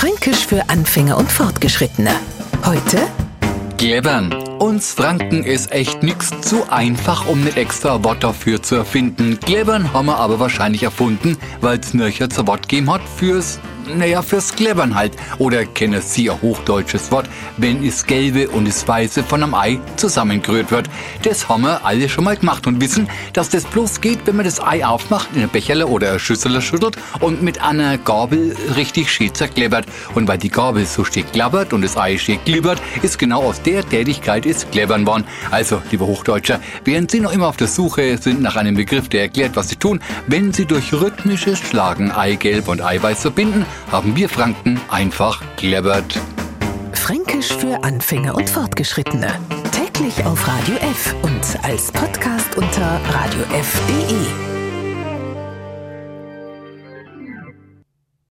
Fränkisch für Anfänger und Fortgeschrittene. Heute Glebern. Uns Franken ist echt nix zu einfach, um nicht extra Wort dafür zu erfinden. Glebern haben wir aber wahrscheinlich erfunden, weil's nöcher zu Wort gegeben hat fürs naja, fürs Klebern halt. Oder kennen Sie ein hochdeutsches Wort, wenn das Gelbe und das Weiße von einem Ei zusammengerührt wird. Das haben wir alle schon mal gemacht und wissen, dass das bloß geht, wenn man das Ei aufmacht, in eine Becherle oder eine Schüssel schüttelt und mit einer Gabel richtig schön zerklebbert. Und weil die Gabel so steht klappert und das Ei steht glibbert, ist genau aus der Tätigkeit ist Klebern worden. Also, liebe Hochdeutscher, während Sie noch immer auf der Suche sind nach einem Begriff, der erklärt, was Sie tun, wenn Sie durch rhythmisches Schlagen Eigelb und Eiweiß verbinden, haben wir Franken einfach clevert. Fränkisch für Anfänger und Fortgeschrittene. Täglich auf Radio F und als Podcast unter radiof.de.